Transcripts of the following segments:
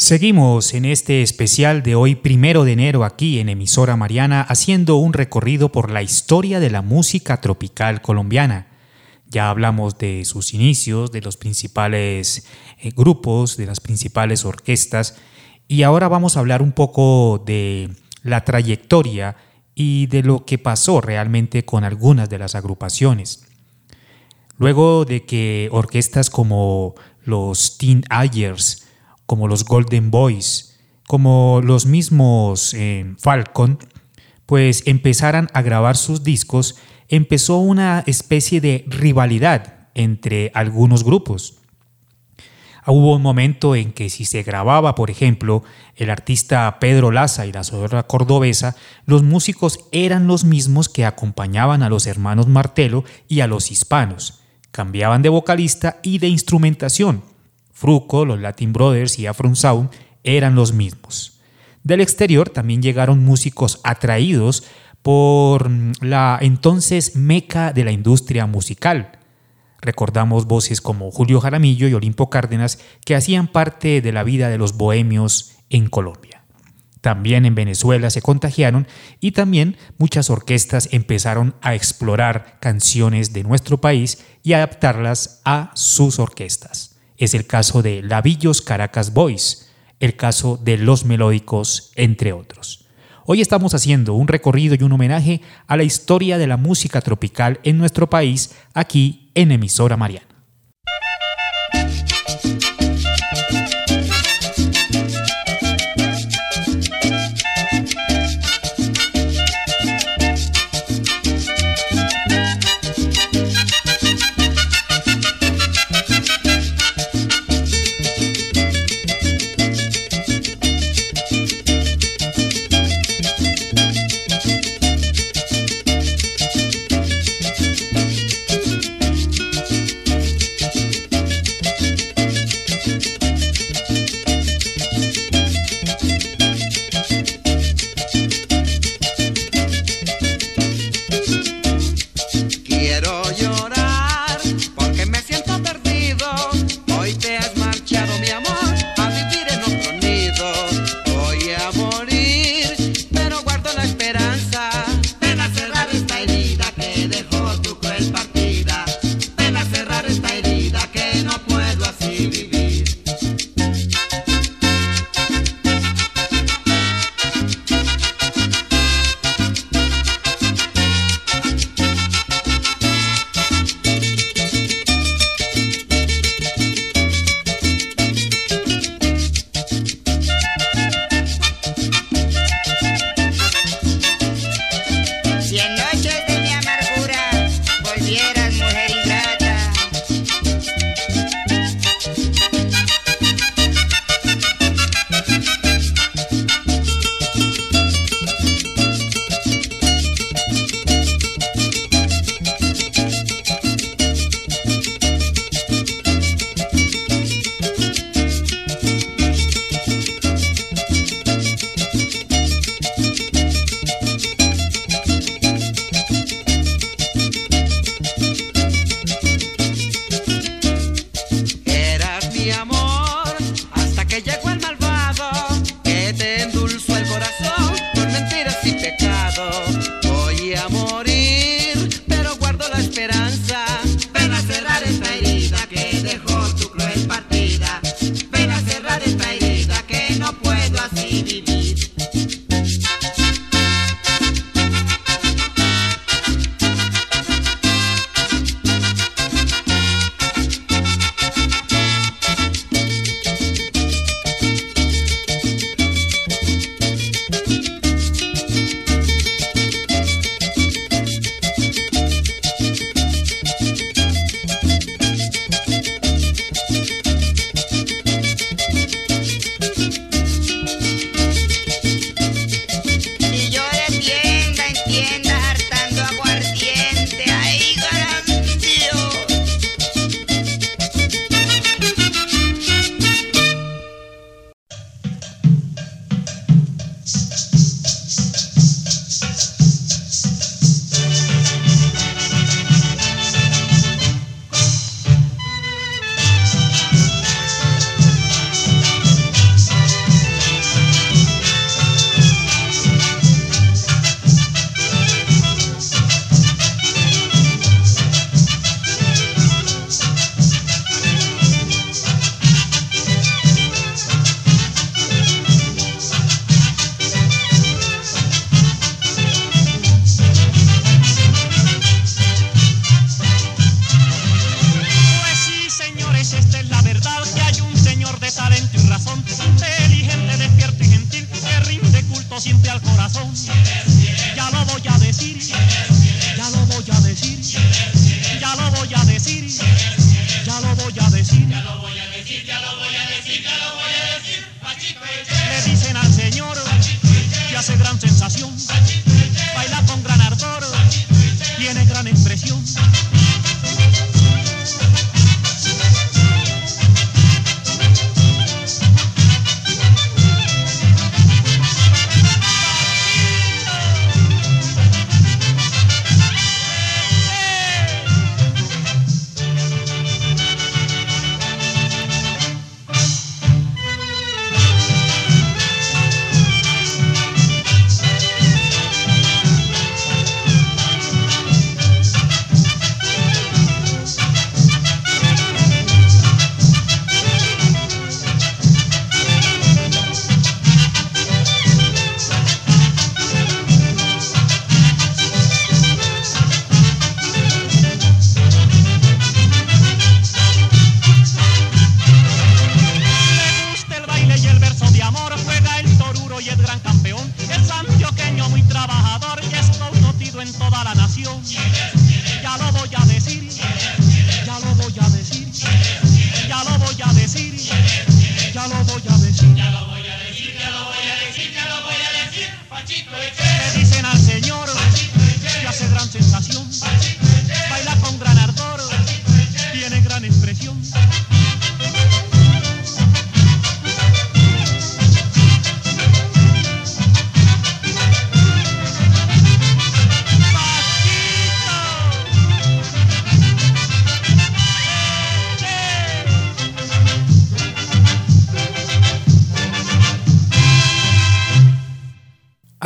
Seguimos en este especial de hoy, primero de enero, aquí en Emisora Mariana, haciendo un recorrido por la historia de la música tropical colombiana. Ya hablamos de sus inicios, de los principales eh, grupos, de las principales orquestas, y ahora vamos a hablar un poco de la trayectoria y de lo que pasó realmente con algunas de las agrupaciones. Luego de que orquestas como los Teen Ayers, como los Golden Boys, como los mismos eh, Falcon, pues empezaran a grabar sus discos, empezó una especie de rivalidad entre algunos grupos. Hubo un momento en que si se grababa, por ejemplo, el artista Pedro Laza y la sonora cordobesa, los músicos eran los mismos que acompañaban a los hermanos Martelo y a los hispanos. Cambiaban de vocalista y de instrumentación, Fruco, los Latin Brothers y Afron Sound eran los mismos. Del exterior también llegaron músicos atraídos por mm, la entonces meca de la industria musical. Recordamos voces como Julio Jaramillo y Olimpo Cárdenas que hacían parte de la vida de los bohemios en Colombia. También en Venezuela se contagiaron y también muchas orquestas empezaron a explorar canciones de nuestro país y adaptarlas a sus orquestas. Es el caso de Lavillos Caracas Boys, el caso de Los Melódicos, entre otros. Hoy estamos haciendo un recorrido y un homenaje a la historia de la música tropical en nuestro país, aquí en Emisora Mariana.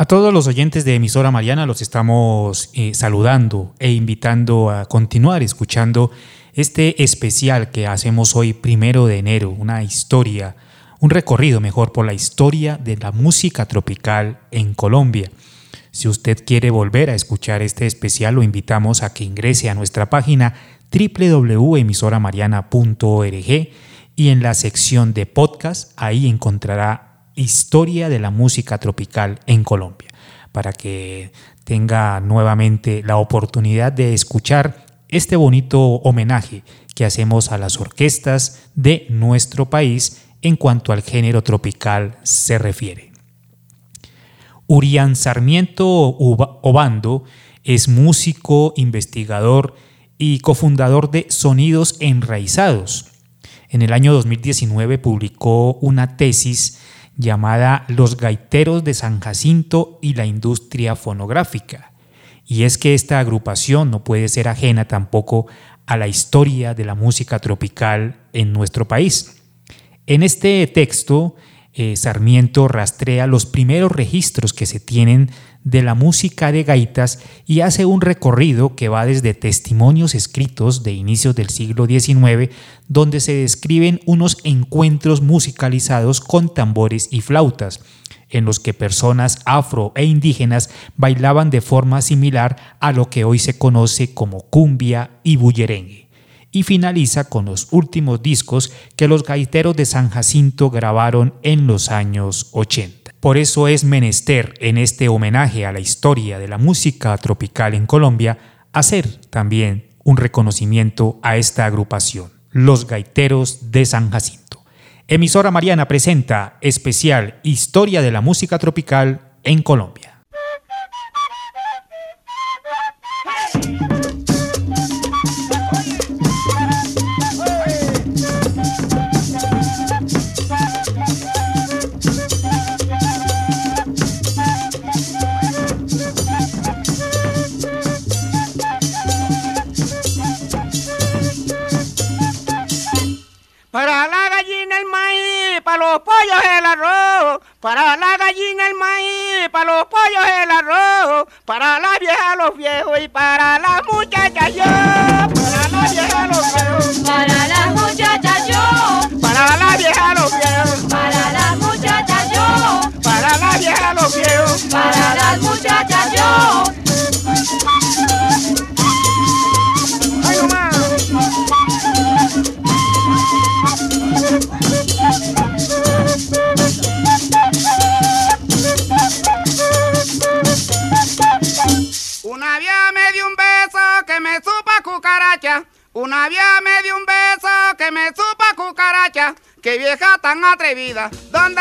A todos los oyentes de emisora Mariana los estamos eh, saludando e invitando a continuar escuchando este especial que hacemos hoy primero de enero, una historia, un recorrido mejor por la historia de la música tropical en Colombia. Si usted quiere volver a escuchar este especial, lo invitamos a que ingrese a nuestra página www.emisoramariana.org y en la sección de podcast ahí encontrará historia de la música tropical en Colombia, para que tenga nuevamente la oportunidad de escuchar este bonito homenaje que hacemos a las orquestas de nuestro país en cuanto al género tropical se refiere. Urián Sarmiento Obando es músico, investigador y cofundador de Sonidos Enraizados. En el año 2019 publicó una tesis llamada Los Gaiteros de San Jacinto y la Industria Fonográfica. Y es que esta agrupación no puede ser ajena tampoco a la historia de la música tropical en nuestro país. En este texto, eh, Sarmiento rastrea los primeros registros que se tienen de la música de gaitas y hace un recorrido que va desde testimonios escritos de inicios del siglo XIX, donde se describen unos encuentros musicalizados con tambores y flautas, en los que personas afro e indígenas bailaban de forma similar a lo que hoy se conoce como cumbia y bullerengue y finaliza con los últimos discos que los gaiteros de San Jacinto grabaron en los años 80. Por eso es menester en este homenaje a la historia de la música tropical en Colombia hacer también un reconocimiento a esta agrupación, los Gaiteros de San Jacinto. Emisora Mariana presenta especial Historia de la música tropical en Colombia. Los pollos el arroz, para la gallina el maíz, para los pollos el arroz, para la vieja los viejos y para las muchachas yo, para la vieja los viejos, para las muchachas yo, para la vieja los viejos, para las muchachas yo, para la vieja los viejos, para las muchachas yo. Vieja tan atrevida. ¿Dónde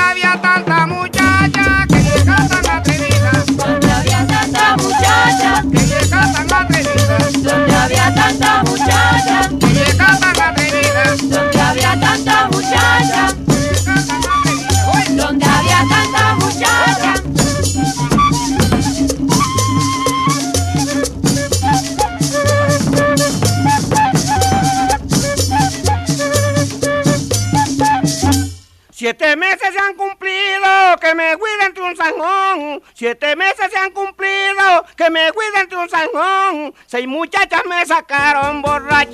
Siete meses se han cumplido que me cuida entre un zanjón. Seis muchachas me sacaron borrachita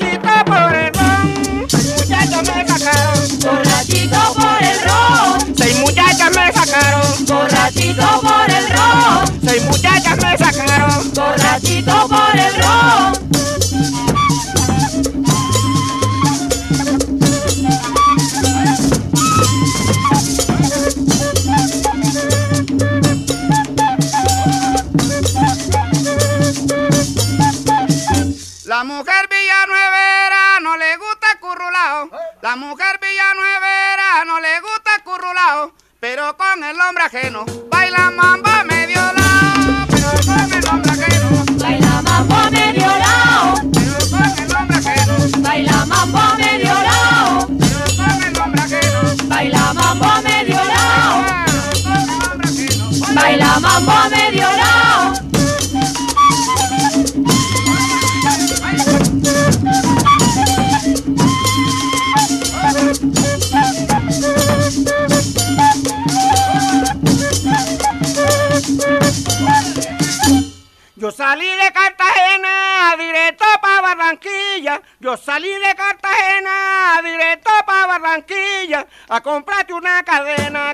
Salí de Cartagena directo para Barranquilla a comprarte una cadena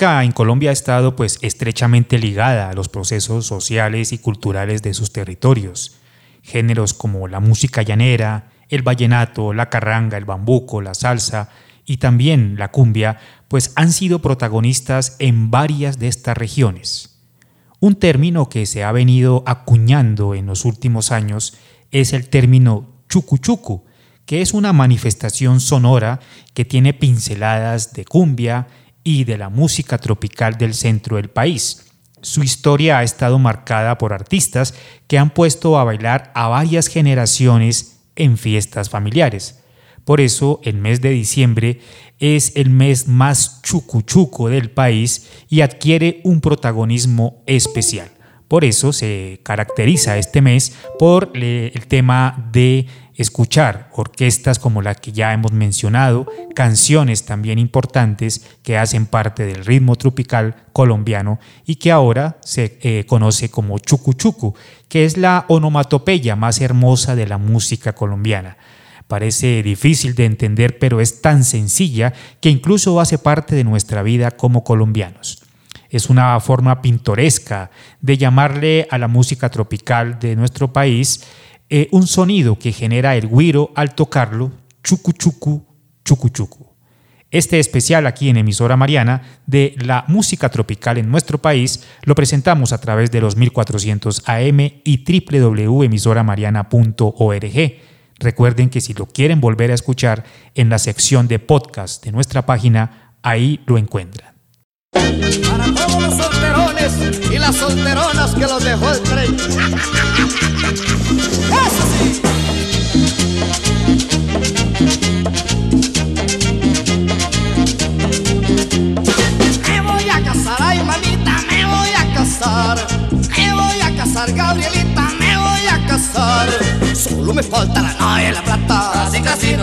en Colombia ha estado pues estrechamente ligada a los procesos sociales y culturales de sus territorios. Géneros como la música llanera, el vallenato, la carranga, el bambuco, la salsa y también la cumbia, pues han sido protagonistas en varias de estas regiones. Un término que se ha venido acuñando en los últimos años es el término chucuchucu, que es una manifestación sonora que tiene pinceladas de cumbia y de la música tropical del centro del país. Su historia ha estado marcada por artistas que han puesto a bailar a varias generaciones en fiestas familiares. Por eso el mes de diciembre es el mes más chucuchuco del país y adquiere un protagonismo especial. Por eso se caracteriza este mes por el tema de escuchar orquestas como la que ya hemos mencionado, canciones también importantes que hacen parte del ritmo tropical colombiano y que ahora se eh, conoce como chucuchucu, que es la onomatopeya más hermosa de la música colombiana. Parece difícil de entender, pero es tan sencilla que incluso hace parte de nuestra vida como colombianos. Es una forma pintoresca de llamarle a la música tropical de nuestro país eh, un sonido que genera el güiro al tocarlo, chucu chucu, chucu chucu. Este especial aquí en emisora Mariana de la música tropical en nuestro país lo presentamos a través de los 1400 AM y www.emisoramariana.org. Recuerden que si lo quieren volver a escuchar en la sección de podcast de nuestra página, ahí lo encuentran. Y las solteronas que los dejó el tren.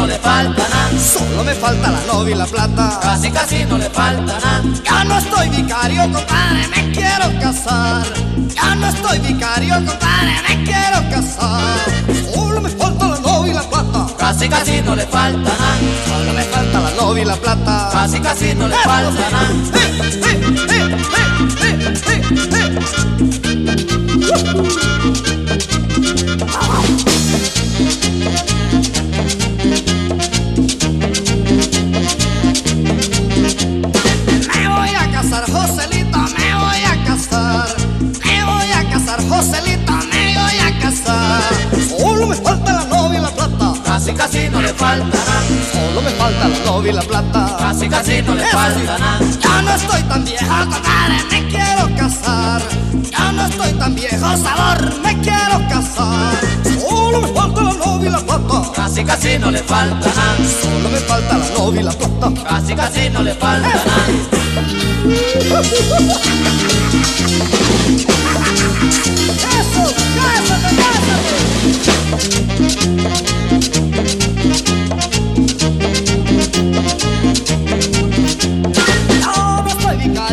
No le falta nada, Solo me falta la novia y la plata. casi casi no le falta nada. Ya no estoy vicario, compadre, me quiero casar. Ya no estoy vicario, compadre, me quiero casar. Solo me falta la novia y la plata. Casi casi no le falta nada, Solo me falta la novia y la plata. casi casi no le falta nada. Eh, eh, falta la novia y la plata. casi casi no le falta nada. Ya no estoy tan viejo, compadre, me quiero casar. Ya no estoy tan viejo, sabor, me quiero casar. Solo me falta la novia y la plata. Casi casi no le falta nada, Solo me falta la novia y la plata. casi casi no le falta nada. Eso, cásate, cásate.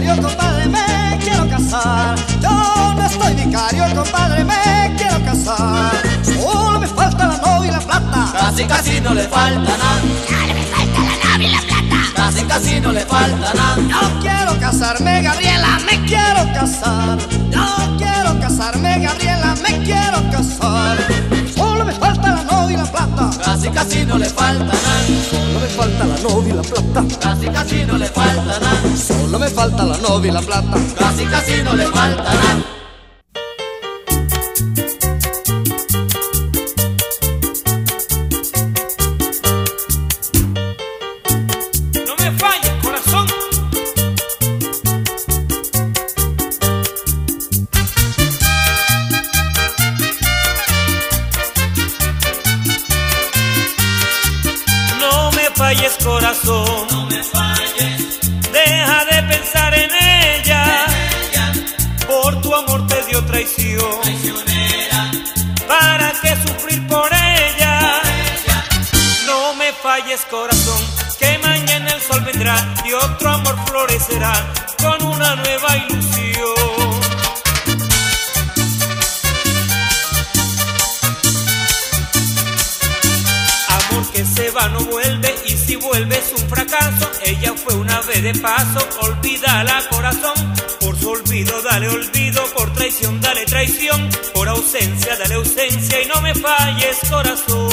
Vicario, compadre, me quiero casar. Yo no estoy vicario, compadre, me quiero casar. Solo me falta la novia y la plata. Casi casi no le falta nada, casi casi no le falta nada. Yo quiero casarme, Gabriela, me quiero casar. Yo quiero casarme, Gabriela, me quiero casar. Solo me falta la novia y la plata. Casi casi no le falta nada, Solo me falta la novia y la plata. casi casi no le falta nada, Solo me falta la novia y la plata. casi casi no le falta falles corazón.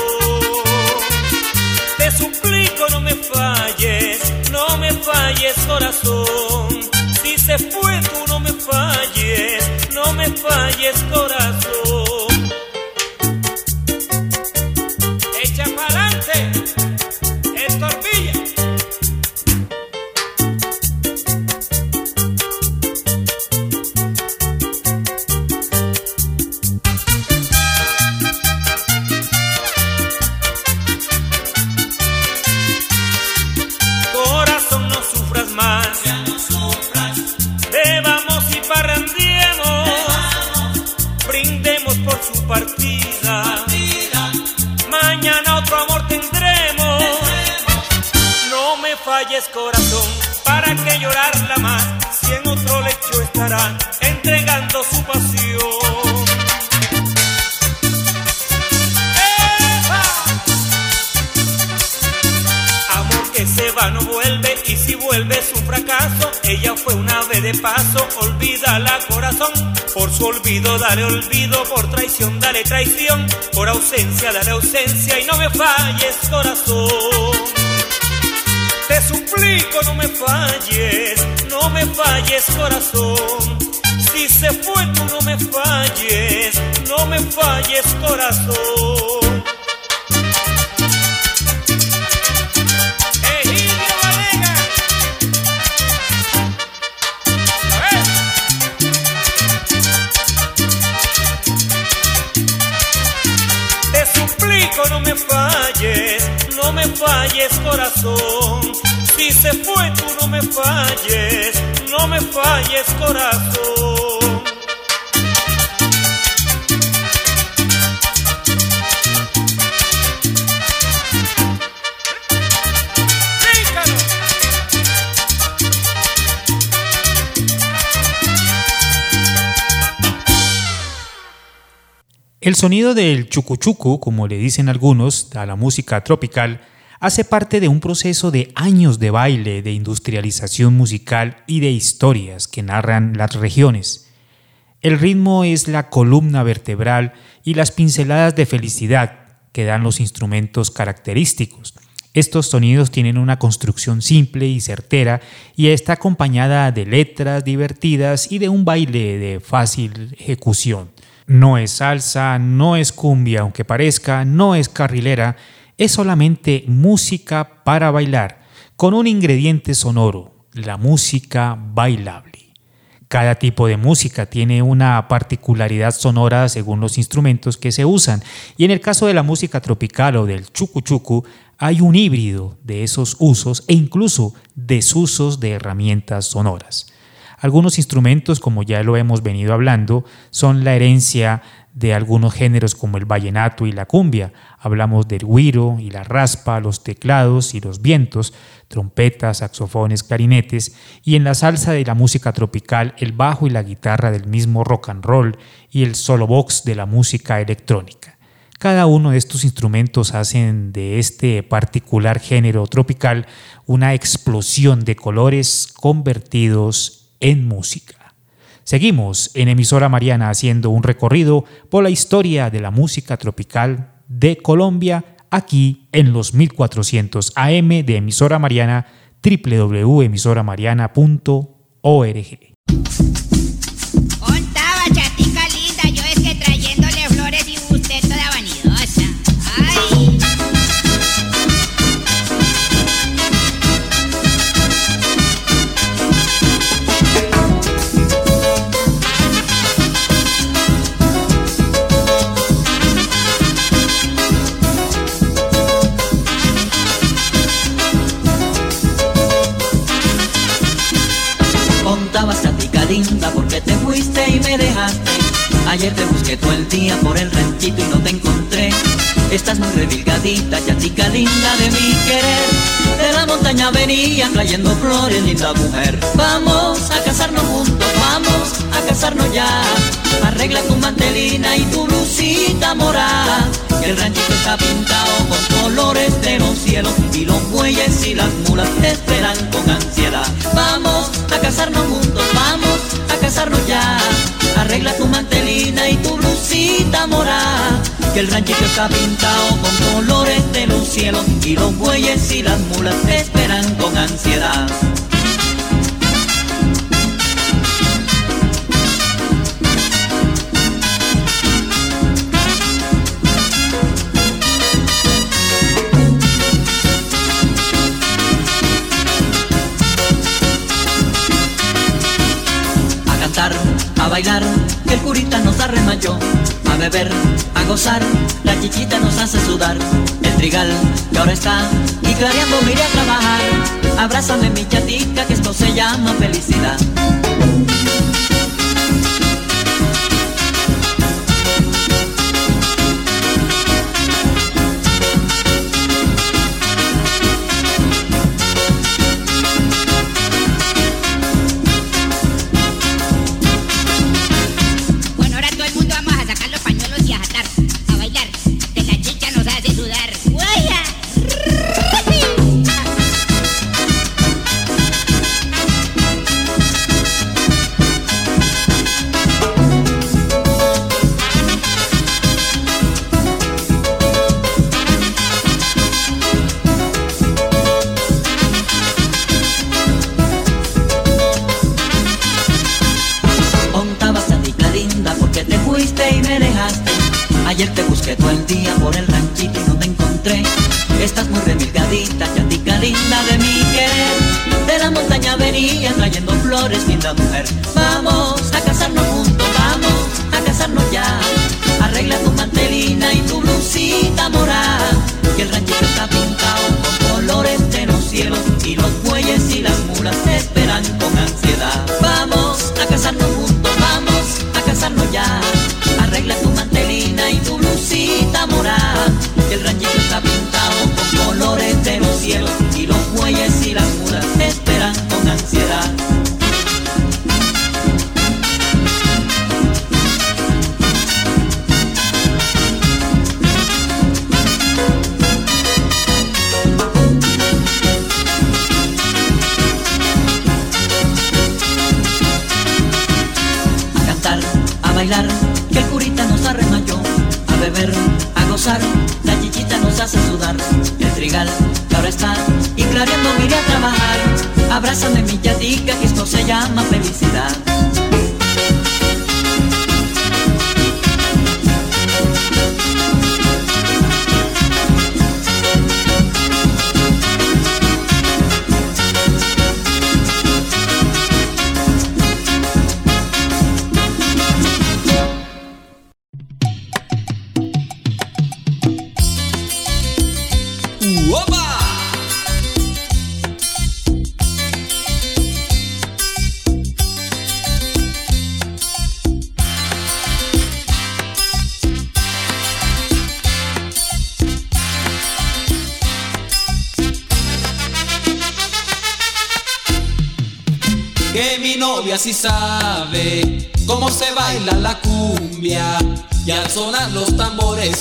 Me falles corazón. Te suplico no me falles, no me falles corazón. Si se fue tú no me falles, no me falles corazón. El sonido del chucuchucu, como le dicen algunos, a la música tropical, hace parte de un proceso de años de baile, de industrialización musical y de historias que narran las regiones. El ritmo es la columna vertebral y las pinceladas de felicidad que dan los instrumentos característicos. Estos sonidos tienen una construcción simple y certera y está acompañada de letras divertidas y de un baile de fácil ejecución. No es salsa, no es cumbia, aunque parezca, no es carrilera, es solamente música para bailar, con un ingrediente sonoro, la música bailable. Cada tipo de música tiene una particularidad sonora según los instrumentos que se usan, y en el caso de la música tropical o del chucu chucu, hay un híbrido de esos usos e incluso desusos de herramientas sonoras. Algunos instrumentos, como ya lo hemos venido hablando, son la herencia de algunos géneros como el vallenato y la cumbia. Hablamos del güiro y la raspa, los teclados y los vientos, trompetas, saxofones, clarinetes, y en la salsa de la música tropical el bajo y la guitarra del mismo rock and roll y el solo box de la música electrónica. Cada uno de estos instrumentos hacen de este particular género tropical una explosión de colores convertidos en música. Seguimos en emisora Mariana haciendo un recorrido por la historia de la música tropical de Colombia aquí en los 1400 AM de emisora Mariana www.emisoramariana.org. por el ranchito y no te encontré. Estás muy revilgadita, chatica linda de mi querer. De la montaña venía trayendo flores, linda mujer. Vamos a casarnos juntos, vamos a casarnos ya. Arregla tu mantelina y tu blusita morada. El ranchito está pintado con colores de los cielos y los bueyes y las mulas te esperan con ansiedad. Vamos a casarnos juntos, vamos a casarnos ya. Arregla tu mantelina y tu morada. Que el ranchito está pintado con colores de los cielos y los bueyes y las mulas te esperan con ansiedad. A bailar, que el curita nos arremachó, a beber, a gozar, la chichita nos hace sudar, el trigal que ahora está y clareando me iré a trabajar, abrázame mi chatica que esto se llama felicidad. Trayendo abrázame mi yatica, que esto se llama felicidad.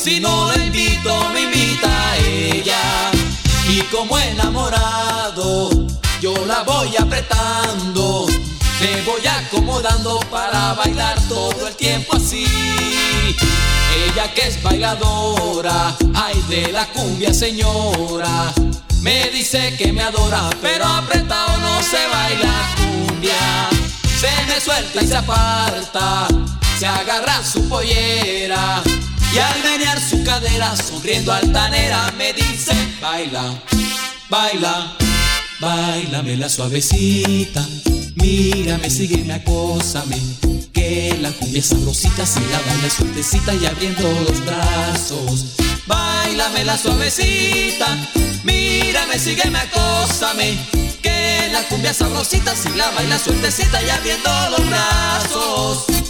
Si no la invito me invita ella. Y como enamorado yo la voy apretando. Me voy acomodando para bailar todo el tiempo así. Ella que es bailadora ay de la cumbia señora. Me dice que me adora pero apretado no se baila cumbia. Se me suelta y se aparta, se agarra su pollera y al menear su cadera, sonriendo altanera, me dice, baila, baila, bailame la suavecita, mírame, sígueme, acósame, que la cumbia sabrosita, si la baila suertecita y abriendo los brazos, bailame la suavecita, mírame, sígueme, acósame, que la cumbia sabrosita si la baila suertecita y abriendo los brazos.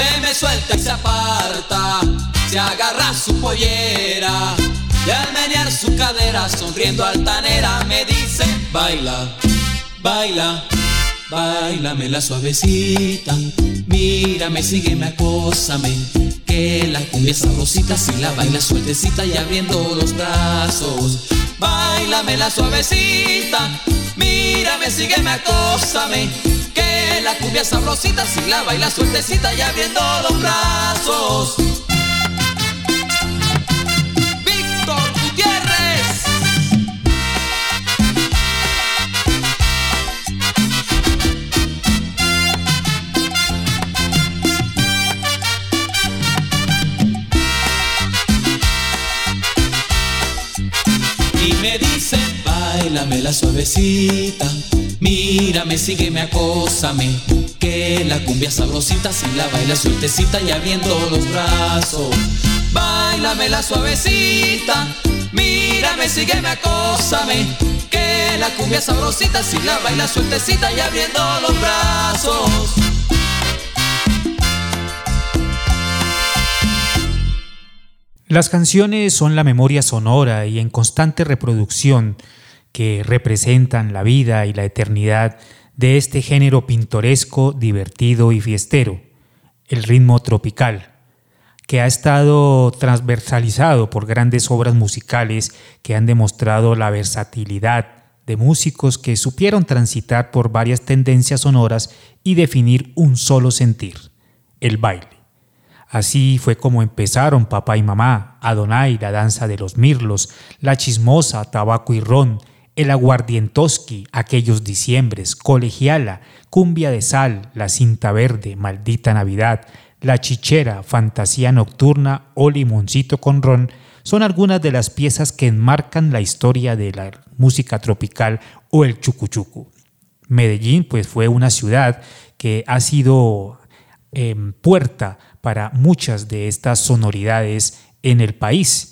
Se me suelta y se aparta, se agarra su pollera. Y al menear su cadera, sonriendo altanera, me dice, baila, baila, bailame la suavecita. Mírame, sígueme, acósame, que la cumbia sabrosita si la baila sueltecita y abriendo los brazos. Bailame la suavecita, mírame, sígueme, acósame, que la cumbia sabrosita si la baila sueltecita y abriendo los brazos. Bailame la suavecita, mírame, sígueme, acósame, que la cumbia sabrosita si la baila sueltecita y abriendo los brazos. Bailame la suavecita, mírame, sígueme, acósame, que la cumbia sabrosita, si la baila sueltecita y abriendo los brazos. Las canciones son la memoria sonora y en constante reproducción que representan la vida y la eternidad de este género pintoresco, divertido y fiestero, el ritmo tropical, que ha estado transversalizado por grandes obras musicales que han demostrado la versatilidad de músicos que supieron transitar por varias tendencias sonoras y definir un solo sentir, el baile. Así fue como empezaron papá y mamá, Adonai, la danza de los mirlos, la chismosa, tabaco y ron, el aguardientoski, aquellos diciembres, colegiala, cumbia de sal, la cinta verde, maldita Navidad, la chichera, fantasía nocturna o limoncito con ron, son algunas de las piezas que enmarcan la historia de la música tropical o el chucuchucu. Medellín pues fue una ciudad que ha sido eh, puerta para muchas de estas sonoridades en el país.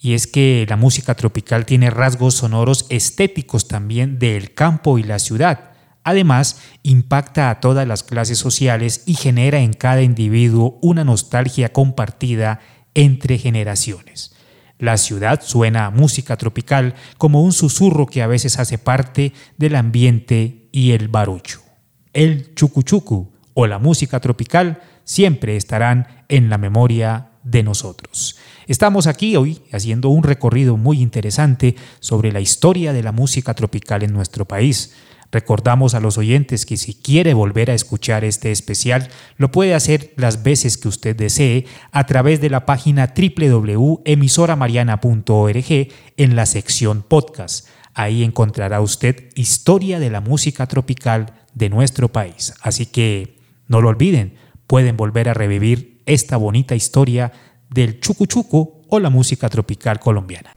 Y es que la música tropical tiene rasgos sonoros estéticos también del campo y la ciudad. Además, impacta a todas las clases sociales y genera en cada individuo una nostalgia compartida entre generaciones. La ciudad suena a música tropical como un susurro que a veces hace parte del ambiente y el barullo. El chucuchucu o la música tropical siempre estarán en la memoria de nosotros. Estamos aquí hoy haciendo un recorrido muy interesante sobre la historia de la música tropical en nuestro país. Recordamos a los oyentes que si quiere volver a escuchar este especial, lo puede hacer las veces que usted desee a través de la página www.emisoramariana.org en la sección podcast. Ahí encontrará usted historia de la música tropical de nuestro país. Así que no lo olviden, pueden volver a revivir esta bonita historia del chucu o la música tropical colombiana.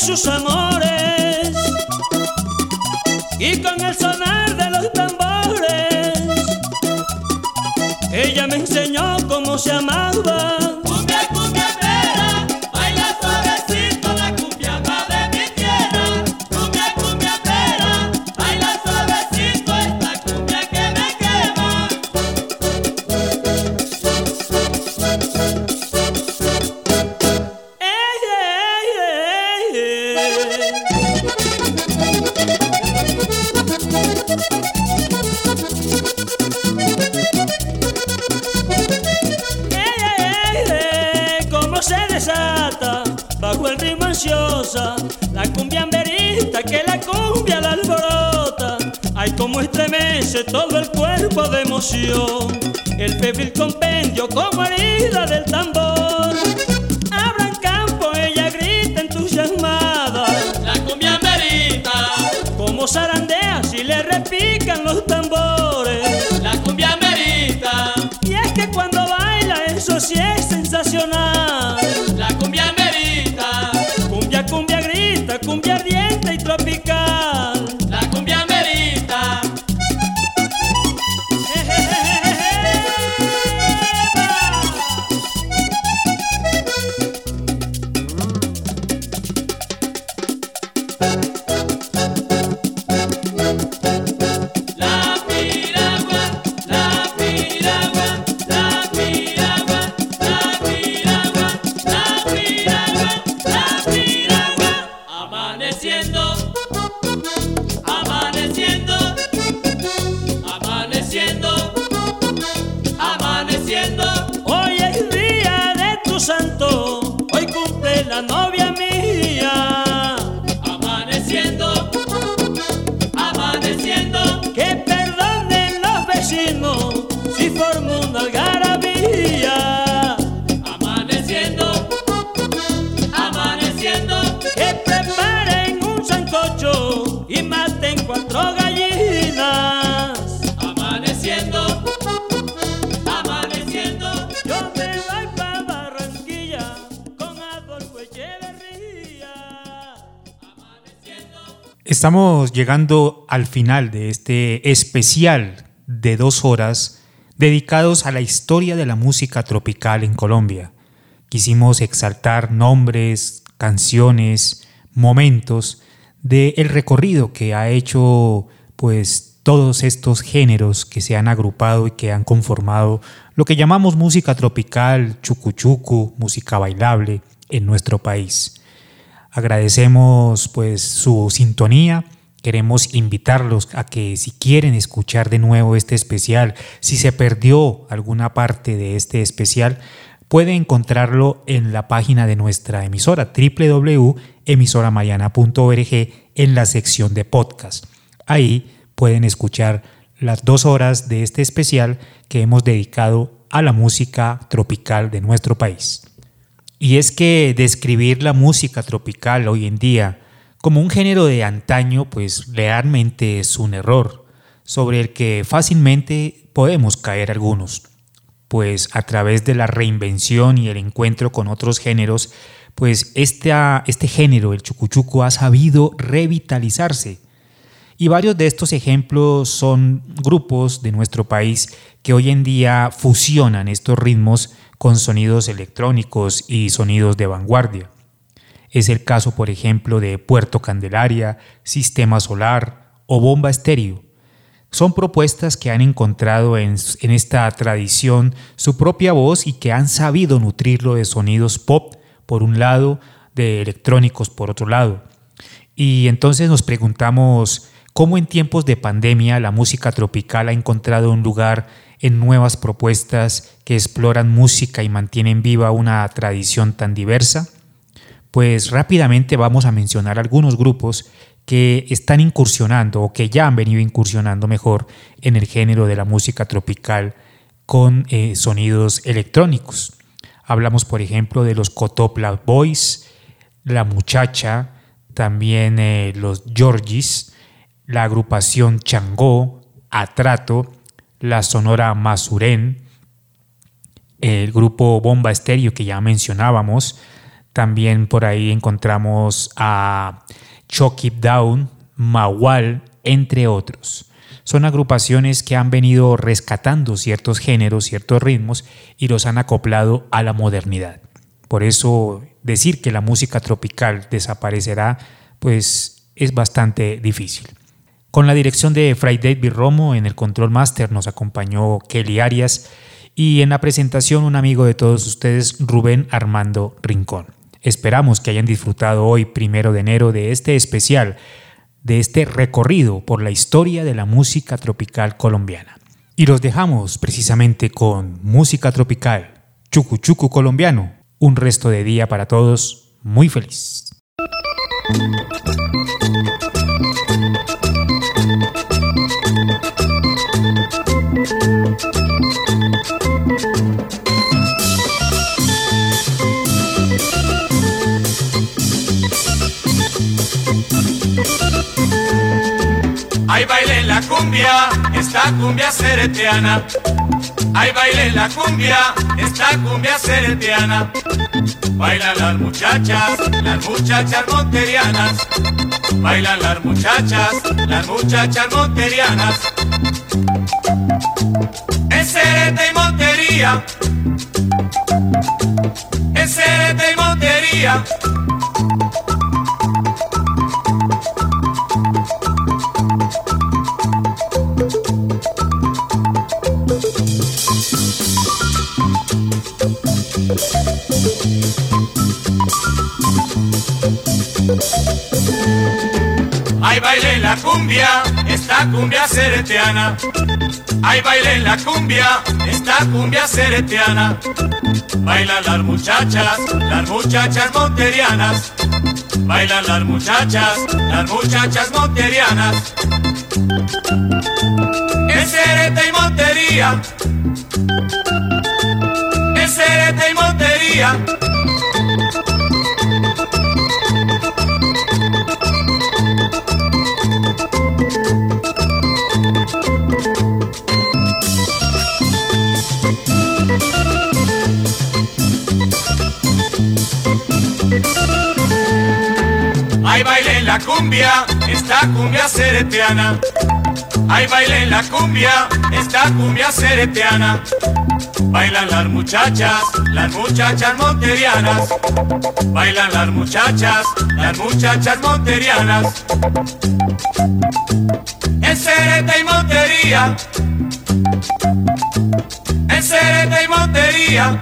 Sus amores, Estamos llegando al final de este especial de dos horas dedicados a la historia de la música tropical en Colombia. Quisimos exaltar nombres, canciones, momentos del el recorrido que ha hecho pues todos estos géneros que se han agrupado y que han conformado lo que llamamos música tropical, chucuchucu, música bailable en nuestro país. Agradecemos pues su sintonía. Queremos invitarlos a que si quieren escuchar de nuevo este especial, si se perdió alguna parte de este especial, puede encontrarlo en la página de nuestra emisora www.emisoramariana.org en la sección de podcast. Ahí pueden escuchar las dos horas de este especial que hemos dedicado a la música tropical de nuestro país. Y es que describir la música tropical hoy en día como un género de antaño, pues realmente es un error, sobre el que fácilmente podemos caer algunos, pues a través de la reinvención y el encuentro con otros géneros, pues este género, el chucuchuco, ha sabido revitalizarse. Y varios de estos ejemplos son grupos de nuestro país que hoy en día fusionan estos ritmos con sonidos electrónicos y sonidos de vanguardia. Es el caso, por ejemplo, de Puerto Candelaria, Sistema Solar o Bomba Estéreo. Son propuestas que han encontrado en, en, esta tradición su propia voz y que han sabido nutrirlo de sonidos pop por un lado, de electrónicos por otro lado. Y entonces nos preguntamos cómo en tiempos de pandemia la música tropical ha encontrado un lugar en nuevas propuestas que exploran música y mantienen viva una tradición tan diversa? Pues rápidamente vamos a mencionar algunos grupos que están incursionando o que ya han venido incursionando mejor en el género de la música tropical con eh, sonidos electrónicos. Hablamos, por ejemplo, de los Cotopla Boys, La Muchacha, también eh, los Georgis, la agrupación Changó, Atrato, la Sonora Masurén, el grupo Bomba Estéreo que ya mencionábamos. También por ahí encontramos a Chucky Down, Mawal, entre otros. Son agrupaciones que han venido rescatando ciertos géneros, ciertos ritmos y los han acoplado a la modernidad. Por eso decir que la música tropical desaparecerá, pues es bastante difícil. Con la dirección de Fray David Romo, en el control master nos acompañó Kelly Arias y en la presentación un amigo de todos ustedes, Rubén Armando Rincón. Esperamos que hayan disfrutado hoy, primero de enero, de este especial, de este recorrido por la historia de la música tropical colombiana. Y los dejamos precisamente con música tropical, Chucu Chucu colombiano. Un resto de día para todos, muy feliz. Hay baile en la cumbia, esta cumbia seretiana. Hay baile en la cumbia, esta cumbia seretiana. Bailan las muchachas, las muchachas monterianas. Bailan las muchachas, las muchachas monterianas. En Serete y Montería. En Serete y Montería. Cumbia seretiana. Hay baile en la cumbia, esta cumbia seretiana. Bailan las muchachas, las muchachas monterianas. Bailan las muchachas, las muchachas monterianas. En Serete y Montería. En Serete y Montería. cumbia, esta cumbia ceretiana. Ay, bailen la cumbia, esta cumbia ceretiana. Bailan las muchachas, las muchachas monterianas. Bailan las muchachas, las muchachas monterianas. En Cereta y Montería. En Cereta y Montería.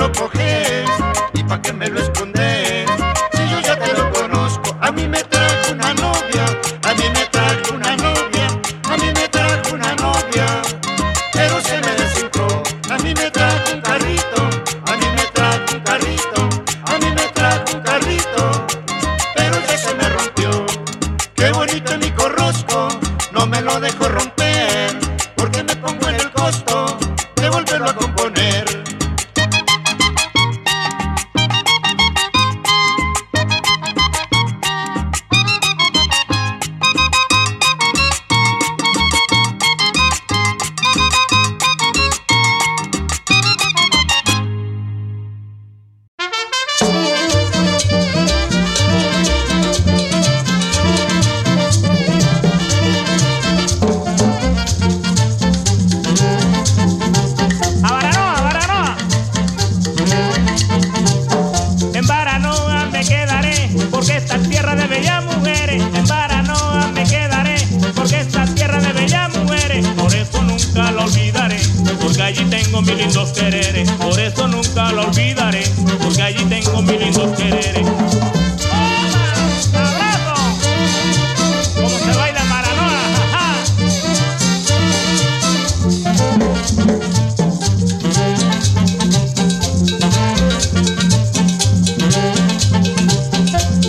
loco que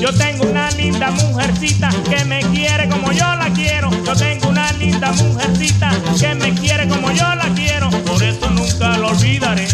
Yo tengo una linda mujercita que me quiere como yo la quiero. Yo tengo una linda mujercita que me quiere como yo la quiero. Por eso nunca lo olvidaré.